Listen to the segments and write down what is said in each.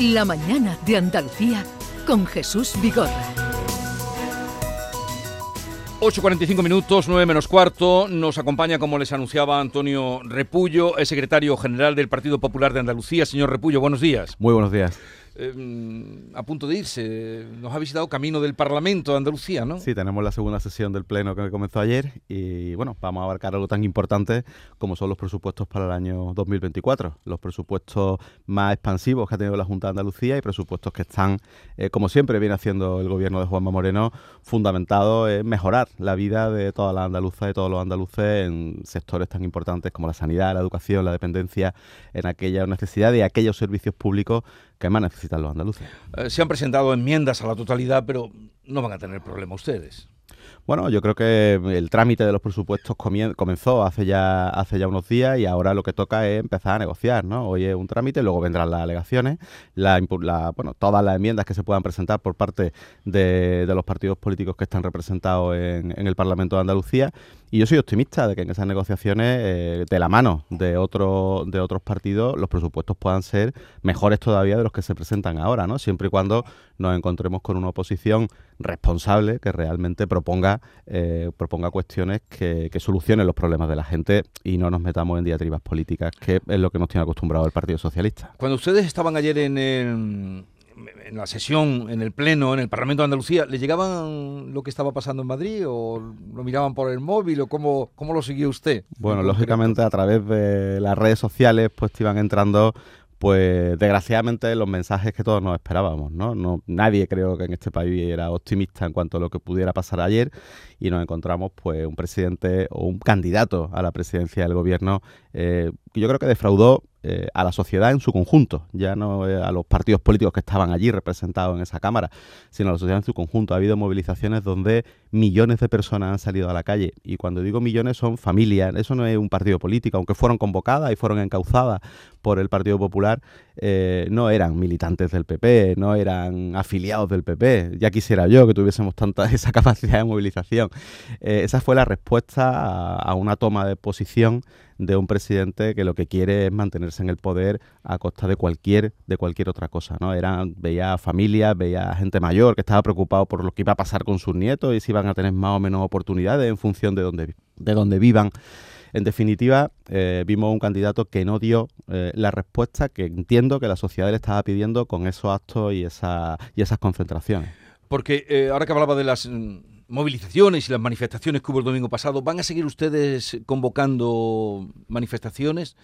La mañana de Andalucía con Jesús Vigorra. 8.45 minutos, 9 menos cuarto. Nos acompaña, como les anunciaba Antonio Repullo, el secretario general del Partido Popular de Andalucía. Señor Repullo, buenos días. Muy buenos días. Eh, a punto de irse. Nos ha visitado camino del Parlamento de Andalucía, ¿no? Sí, tenemos la segunda sesión del Pleno que comenzó ayer y bueno, vamos a abarcar algo tan importante como son los presupuestos para el año 2024. Los presupuestos más expansivos que ha tenido la Junta de Andalucía y presupuestos que están, eh, como siempre viene haciendo el gobierno de Juanma Moreno, fundamentados en mejorar la vida de todas las andaluzas y todos los andaluces en sectores tan importantes como la sanidad, la educación, la dependencia, en aquellas necesidades y aquellos servicios públicos que más necesitan los andaluces. Eh, se han presentado enmiendas a la totalidad, pero no van a tener problema ustedes. Bueno, yo creo que el trámite de los presupuestos comenzó hace ya hace ya unos días y ahora lo que toca es empezar a negociar, ¿no? Hoy es un trámite, luego vendrán las alegaciones, la, bueno, todas las enmiendas que se puedan presentar por parte de, los partidos políticos que están representados en, el Parlamento de Andalucía y yo soy optimista de que en esas negociaciones, eh, de la mano de, otro, de otros partidos, los presupuestos puedan ser mejores todavía de los que se presentan ahora, ¿no? Siempre y cuando nos encontremos con una oposición responsable que realmente proponga, eh, proponga cuestiones que, que, solucionen los problemas de la gente y no nos metamos en diatribas políticas, que es lo que nos tiene acostumbrado el Partido Socialista. Cuando ustedes estaban ayer en el en la sesión, en el Pleno, en el Parlamento de Andalucía, ¿le llegaban lo que estaba pasando en Madrid o lo miraban por el móvil o cómo, cómo lo siguió usted? Bueno, lógicamente a través de las redes sociales pues te iban entrando pues desgraciadamente los mensajes que todos nos esperábamos, ¿no? no Nadie creo que en este país era optimista en cuanto a lo que pudiera pasar ayer y nos encontramos pues un presidente o un candidato a la presidencia del gobierno eh, que yo creo que defraudó eh, a la sociedad en su conjunto, ya no eh, a los partidos políticos que estaban allí representados en esa Cámara, sino a la sociedad en su conjunto. Ha habido movilizaciones donde millones de personas han salido a la calle y cuando digo millones son familias, eso no es un partido político, aunque fueron convocadas y fueron encauzadas por el Partido Popular, eh, no eran militantes del PP, no eran afiliados del PP. Ya quisiera yo que tuviésemos tanta esa capacidad de movilización. esa fue la respuesta a una toma de posición de un presidente que lo que quiere es mantenerse en el poder a costa de cualquier de cualquier otra cosa, ¿no? Eran veía familias, veía gente mayor que estaba preocupado por lo que iba a pasar con sus nietos y si iban a tener más o menos oportunidades en función de donde de donde vivan. En definitiva, eh, vimos un candidato que no dio eh, la respuesta que entiendo que la sociedad le estaba pidiendo con esos actos y, esa, y esas concentraciones. Porque eh, ahora que hablaba de las mm, movilizaciones y las manifestaciones que hubo el domingo pasado, ¿van a seguir ustedes convocando manifestaciones?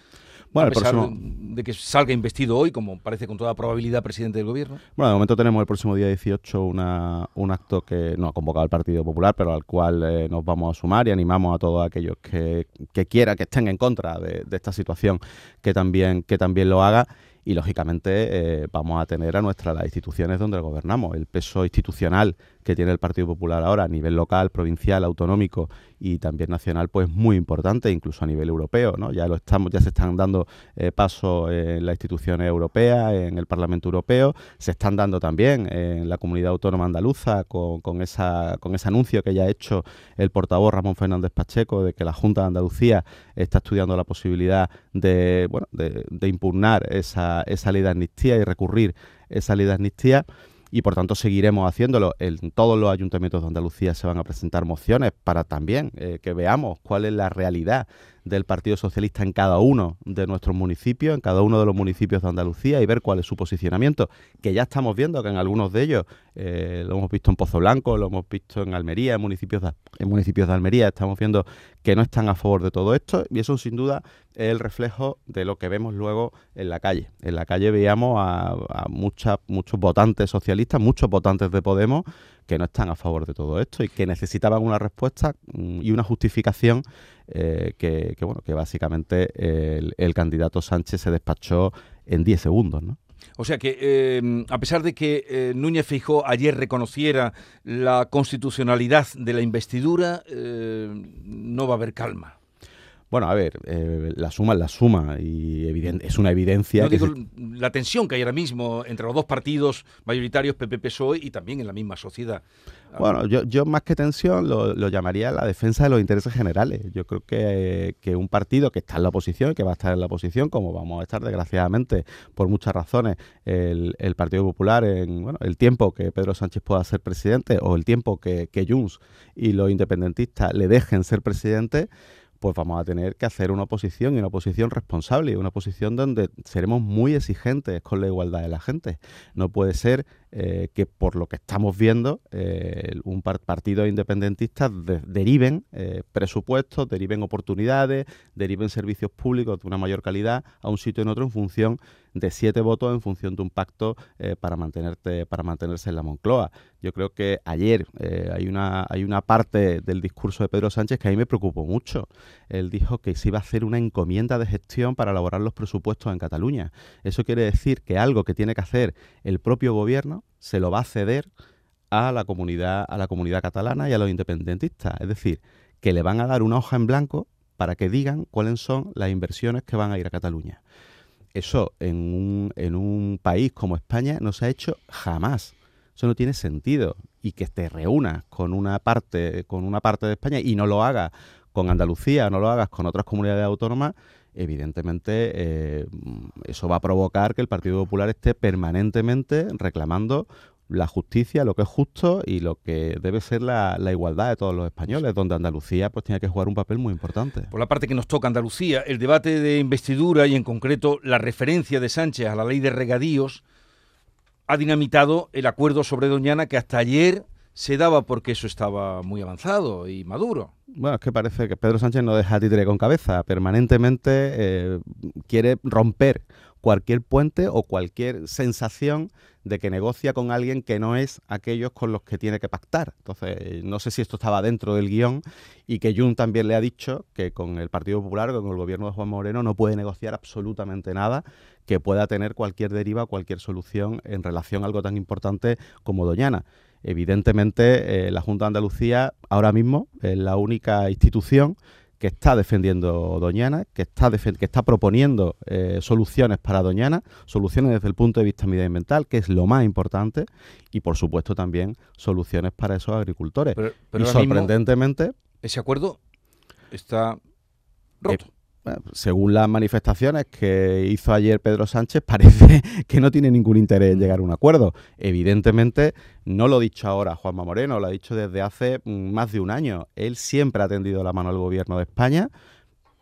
Bueno, a pesar de que salga investido hoy, como parece con toda probabilidad presidente del gobierno. Bueno, de momento tenemos el próximo día 18 una, un acto que no ha convocado el Partido Popular, pero al cual eh, nos vamos a sumar y animamos a todos aquellos que, que quieran, que estén en contra de, de esta situación, que también, que también lo haga y lógicamente eh, vamos a tener a nuestras las instituciones donde gobernamos. El peso institucional que tiene el Partido Popular ahora a nivel local, provincial, autonómico y también nacional, pues muy importante, incluso a nivel europeo. ¿no? Ya lo estamos, ya se están dando eh, pasos en las instituciones europeas, en el Parlamento Europeo, se están dando también en la comunidad autónoma andaluza con, con, esa, con ese anuncio que ya ha hecho el portavoz Ramón Fernández Pacheco de que la Junta de Andalucía está estudiando la posibilidad de, bueno, de, de impugnar esa esa, ley de amnistía y recurrir esa ley de amnistía y por tanto seguiremos haciéndolo. En todos los ayuntamientos de Andalucía se van a presentar mociones para también eh, que veamos cuál es la realidad del Partido Socialista en cada uno de nuestros municipios, en cada uno de los municipios de Andalucía y ver cuál es su posicionamiento, que ya estamos viendo que en algunos de ellos, eh, lo hemos visto en Pozo Blanco, lo hemos visto en Almería, en municipios, de, en municipios de Almería, estamos viendo que no están a favor de todo esto y eso sin duda es el reflejo de lo que vemos luego en la calle. En la calle veíamos a, a muchos votantes socialistas, muchos votantes de Podemos, que no están a favor de todo esto y que necesitaban una respuesta mm, y una justificación eh, que, bueno, que básicamente el, candidato Sánchez se despachó en 10 segundos, ¿no? O sea que, eh, a pesar de que eh, Núñez Fijó ayer reconociera la constitucionalidad de la investidura, no va a haber calma. Bueno, a ver, eh, la suma es la suma y es una evidencia. que La tensión que hay ahora mismo entre los dos partidos mayoritarios, PP-PSOE, y también en la misma sociedad. Bueno, yo, yo más que tensión lo, llamaría la defensa de los intereses generales. Yo creo que, un partido que está en la oposición, que va a estar en la oposición, como vamos a estar desgraciadamente por muchas razones, el, Partido Popular en bueno, el tiempo que Pedro Sánchez pueda ser presidente o el tiempo que, que Junts y los independentistas le dejen ser presidente, pues vamos a tener que hacer una oposición y una oposición responsable, una oposición donde seremos muy exigentes con la igualdad de la gente. No puede ser eh, que por lo que estamos viendo, eh, un partido independentista deriven eh, presupuestos, deriven oportunidades, deriven servicios públicos de una mayor calidad a un sitio en otro en función de siete votos, en función de un pacto para mantenerte, para mantenerse en la Moncloa. Yo creo que ayer hay una hay una parte del discurso de Pedro Sánchez que a mí me preocupó mucho. Él dijo que se iba a hacer una encomienda de gestión para elaborar los presupuestos en Cataluña. Eso quiere decir que algo que tiene que hacer el propio gobierno se lo va a ceder a la comunidad, a la comunidad catalana y a los independentistas. Es decir, que le van a dar una hoja en blanco para que digan cuáles son las inversiones que van a ir a Cataluña. Eso en un, en un país como España no se ha hecho jamás. Eso no tiene sentido. Y que te reúnas con una parte, con una parte de España y no lo hagas con Andalucía, no lo hagas con otras comunidades autónomas, evidentemente eh, eso va a provocar que el Partido Popular esté permanentemente reclamando la justicia, lo que es justo y lo que debe ser la, igualdad de todos los españoles, donde Andalucía pues tiene que jugar un papel muy importante. Por la parte que nos toca Andalucía, el debate de investidura y en concreto la referencia de Sánchez a la ley de regadíos ha dinamitado el acuerdo sobre Doñana que hasta ayer se daba porque eso estaba muy avanzado y maduro. Bueno, es que parece que Pedro Sánchez no deja títere con cabeza. Permanentemente eh, quiere romper cualquier puente o cualquier sensación de que negocia con alguien que no es aquellos con los que tiene que pactar. Entonces, no sé si esto estaba dentro del guion y que Jun también le ha dicho que con el Partido Popular, con el gobierno de Juan Moreno, no puede negociar absolutamente nada que pueda tener cualquier deriva, cualquier solución en relación a algo tan importante como Doñana. Evidentemente, eh, la Junta de Andalucía ahora mismo es la única institución que está defendiendo Doñana, que está, que está proponiendo eh, soluciones para Doñana, soluciones desde el punto de vista medioambiental, que es lo más importante, y por supuesto también soluciones para esos agricultores. Pero, y sorprendentemente... ese acuerdo está roto. Eh, según las manifestaciones que hizo ayer Pedro Sánchez, parece que no tiene ningún interés en llegar a un acuerdo. Evidentemente, no lo ha dicho ahora Juanma Moreno, lo ha dicho desde hace mm, más de un año. Él siempre ha tendido la mano al gobierno de España.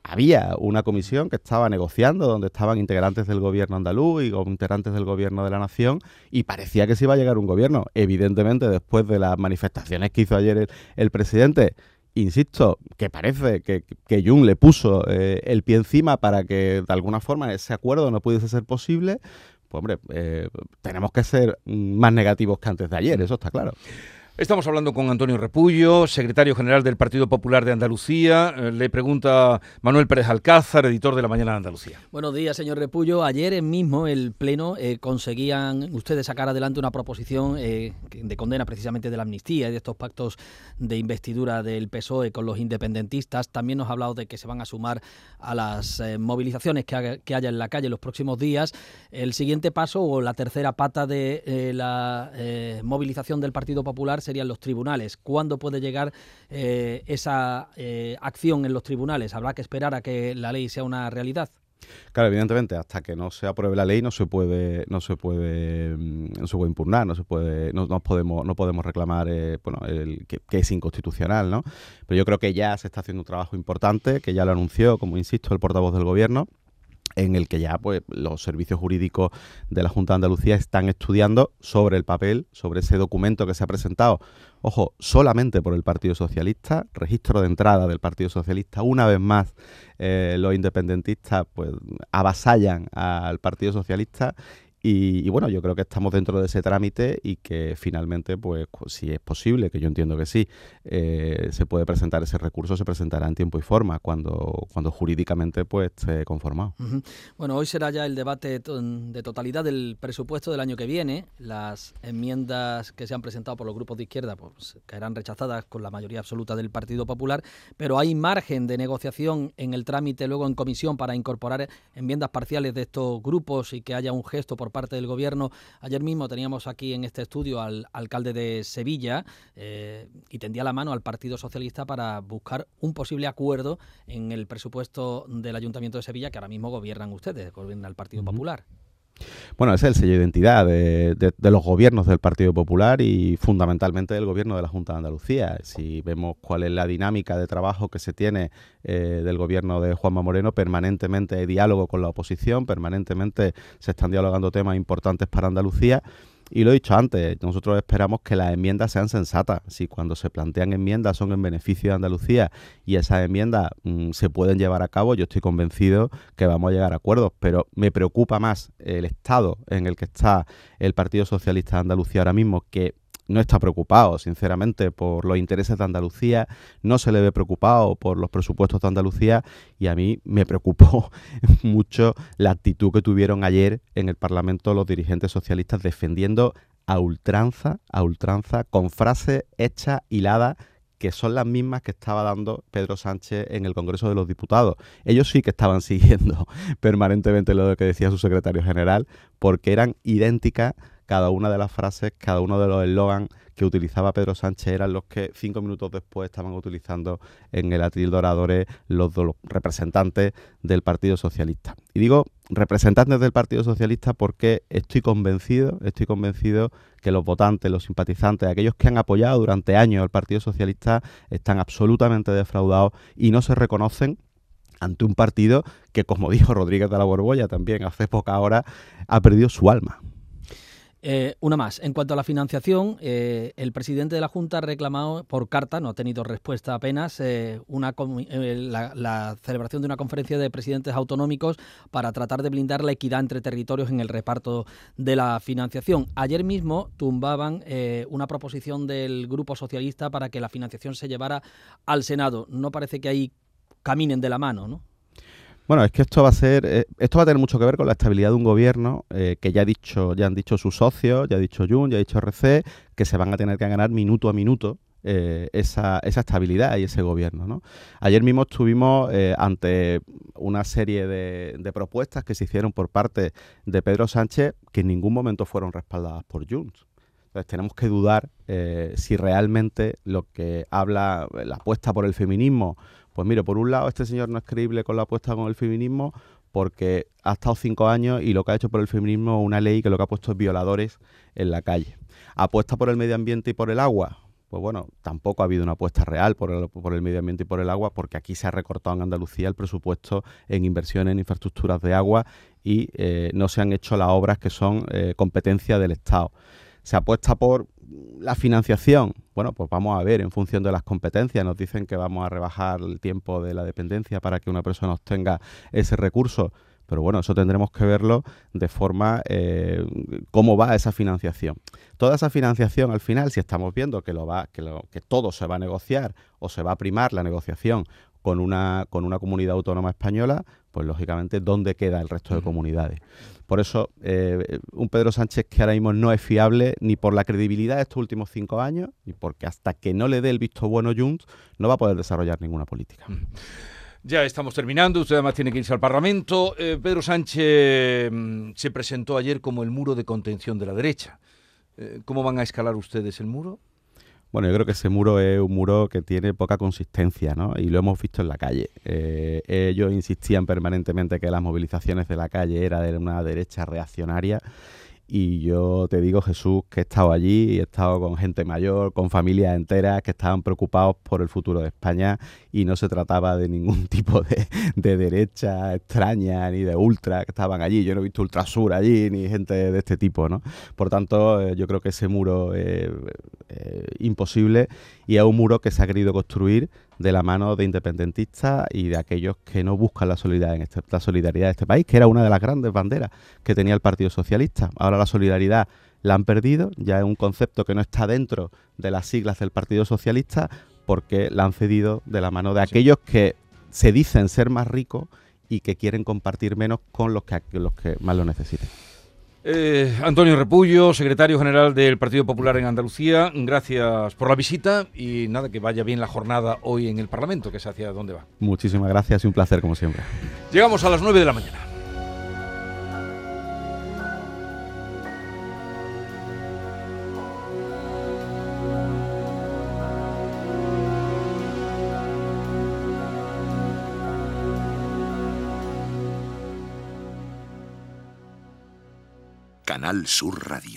Había una comisión que estaba negociando, donde estaban integrantes del gobierno andaluz y integrantes del gobierno de la nación, y parecía que se iba a llegar un gobierno. Evidentemente, después de las manifestaciones que hizo ayer el presidente, insisto, que parece que, que Jung le puso eh, el pie encima para que de alguna forma ese acuerdo no pudiese ser posible, pues hombre, eh, tenemos que ser más negativos que antes de ayer, eso está claro. Estamos hablando con Antonio Repullo, secretario general del Partido Popular de Andalucía. Eh, le pregunta Manuel Pérez Alcázar, editor de La Mañana de Andalucía. Buenos días, señor Repullo. Ayer mismo el Pleno eh, conseguían ustedes sacar adelante una proposición eh, de condena precisamente de la amnistía y de estos pactos de investidura del PSOE con los independentistas. También nos ha hablado de que se van a sumar a las movilizaciones que, que, haya en la calle en los próximos días. El siguiente paso o la tercera pata de la movilización del Partido Popular serían los tribunales. ¿Cuándo puede llegar eh, esa eh, acción en los tribunales? ¿Habrá que esperar a que la ley sea una realidad? Claro, evidentemente, hasta que no se apruebe la ley no se puede, no se puede, mm, no se puede impugnar, no se puede, no, podemos, no podemos reclamar, eh, bueno, que, que, es inconstitucional, ¿no? Pero yo creo que ya se está haciendo un trabajo importante, que ya lo anunció, como insisto, el portavoz del gobierno, en el que ya pues los servicios jurídicos de la Junta de Andalucía están estudiando sobre el papel, sobre ese documento que se ha presentado, ojo, solamente por el Partido Socialista, registro de entrada del Partido Socialista, una vez más eh, los independentistas pues avasallan al Partido Socialista Y, bueno, yo creo que estamos dentro de ese trámite y que finalmente, pues si es posible, que yo entiendo que sí, eh, se puede presentar ese recurso, se presentará en tiempo y forma cuando, cuando jurídicamente pues esté conformado. Bueno, hoy será ya el debate de totalidad del presupuesto del año que viene. Las enmiendas que se han presentado por los grupos de izquierda pues caerán rechazadas con la mayoría absoluta del Partido Popular, pero hay margen de negociación en el trámite luego en comisión para incorporar enmiendas parciales de estos grupos y que haya un gesto por parte del gobierno. Ayer mismo teníamos aquí en este estudio al alcalde de Sevilla eh, y tendía la mano al Partido Socialista para buscar un posible acuerdo en el presupuesto del Ayuntamiento de Sevilla, que ahora mismo gobiernan ustedes, gobierna el Partido Popular. Bueno, ese es el sello de identidad de, los gobiernos del Partido Popular y fundamentalmente del gobierno de la Junta de Andalucía. Si vemos cuál es la dinámica de trabajo que se tiene eh, del gobierno de Juanma Moreno, permanentemente hay diálogo con la oposición, permanentemente se están dialogando temas importantes para Andalucía. Y lo he dicho antes, nosotros esperamos que las enmiendas sean sensatas. Si cuando se plantean enmiendas son en beneficio de Andalucía y esas enmiendas mm, se pueden llevar a cabo, yo estoy convencido que vamos a llegar a acuerdos. Pero me preocupa más el estado en el que está el Partido Socialista de Andalucía ahora mismo, que no está preocupado, sinceramente, por los intereses de Andalucía, no se le ve preocupado por los presupuestos de Andalucía y a mí me preocupó mucho la actitud que tuvieron ayer en el Parlamento los dirigentes socialistas defendiendo a ultranza, a ultranza, con frases hechas, hiladas, que son las mismas que estaba dando Pedro Sánchez en el Congreso de los Diputados. Ellos sí que estaban siguiendo permanentemente lo que decía su secretario general, porque eran idénticas cada una de las frases, cada uno de los eslogans que utilizaba Pedro Sánchez eran los que cinco minutos después estaban utilizando en el atril de los, los representantes del Partido Socialista. Y digo representantes del Partido Socialista porque estoy convencido, estoy convencido que los votantes, los simpatizantes, aquellos que han apoyado durante años al Partido Socialista están absolutamente defraudados y no se reconocen ante un partido que, como dijo Rodríguez de la Borbolla también hace poca hora, ha perdido su alma. Eh, una más. En cuanto a la financiación, eh, el presidente de la Junta ha reclamado por carta, no ha tenido respuesta apenas, eh, una, la, celebración de una conferencia de presidentes autonómicos para tratar de blindar la equidad entre territorios en el reparto de la financiación. Ayer mismo tumbaban una proposición del Grupo Socialista para que la financiación se llevara al Senado. No parece que ahí caminen de la mano, ¿no? Bueno, es que esto va a ser, eh, esto va a tener mucho que ver con la estabilidad de un gobierno eh, que ya ha dicho, ya han dicho sus socios, ya ha dicho Jun, ya ha dicho RC, que se van a tener que ganar minuto a minuto eh, esa, esa, estabilidad y ese gobierno. ¿no? Ayer mismo estuvimos ante una serie de, de, propuestas que se hicieron por parte de Pedro Sánchez que en ningún momento fueron respaldadas por Junts. Entonces tenemos que dudar si realmente lo que habla la apuesta por el feminismo pues mire, por un lado, este señor no es creíble con la apuesta con el feminismo porque ha estado cinco años y lo que ha hecho por el feminismo es una ley que lo que ha puesto es violadores en la calle. ¿Apuesta por el medio ambiente y por el agua? Pues bueno, tampoco ha habido una apuesta real por el, medio ambiente y por el agua, porque aquí se ha recortado en Andalucía el presupuesto en inversiones en infraestructuras de agua y eh, no se han hecho las obras que son eh, competencia del Estado. Se apuesta por la financiación, bueno, pues vamos a ver en función de las competencias. Nos dicen que vamos a rebajar el tiempo de la dependencia para que una persona obtenga ese recurso. Pero bueno, eso tendremos que verlo de forma eh, cómo va esa financiación. Toda esa financiación al final, si estamos viendo que lo va, que, lo, que todo se va a negociar o se va a primar la negociación con una, con una comunidad autónoma española, pues lógicamente, ¿dónde queda el resto de comunidades? Por eso, eh, un Pedro Sánchez que ahora mismo no es fiable ni por la credibilidad de estos últimos cinco años, ni porque hasta que no le dé el visto bueno Junts, no va a poder desarrollar ninguna política. Ya estamos terminando, usted además tiene que irse al Parlamento. Eh, Pedro Sánchez mm, se presentó ayer como el muro de contención de la derecha. Eh, ¿Cómo van a escalar ustedes el muro? Bueno, yo creo que ese muro es un muro que tiene poca consistencia, ¿no? Y lo hemos visto en la calle. Eh, ellos insistían permanentemente que las movilizaciones de la calle eran de una derecha reaccionaria y yo te digo, Jesús, que he estado allí y he estado con gente mayor, con familias enteras que estaban preocupados por el futuro de España y no se trataba de ningún tipo de, derecha extraña ni de ultra que estaban allí. Yo no he visto ultrasur allí ni gente de este tipo, ¿no? Por tanto, eh, yo creo que ese muro es imposible y es un muro que se ha querido construir de la mano de independentistas y de aquellos que no buscan la solidaridad, en este, la solidaridad de este país, que era una de las grandes banderas que tenía el Partido Socialista. Ahora la solidaridad la han perdido, ya es un concepto que no está dentro de las siglas del Partido Socialista porque la han cedido de la mano de aquellos que se dicen ser más ricos y que quieren compartir menos con los que, los que más lo necesiten. Eh, Antonio Repullo, secretario general del Partido Popular en Andalucía, gracias por la visita y nada, que vaya bien la jornada hoy en el Parlamento, que es hacia dónde va. Muchísimas gracias y un placer como siempre. Llegamos a las 9 de la mañana. Canal Sur Radio.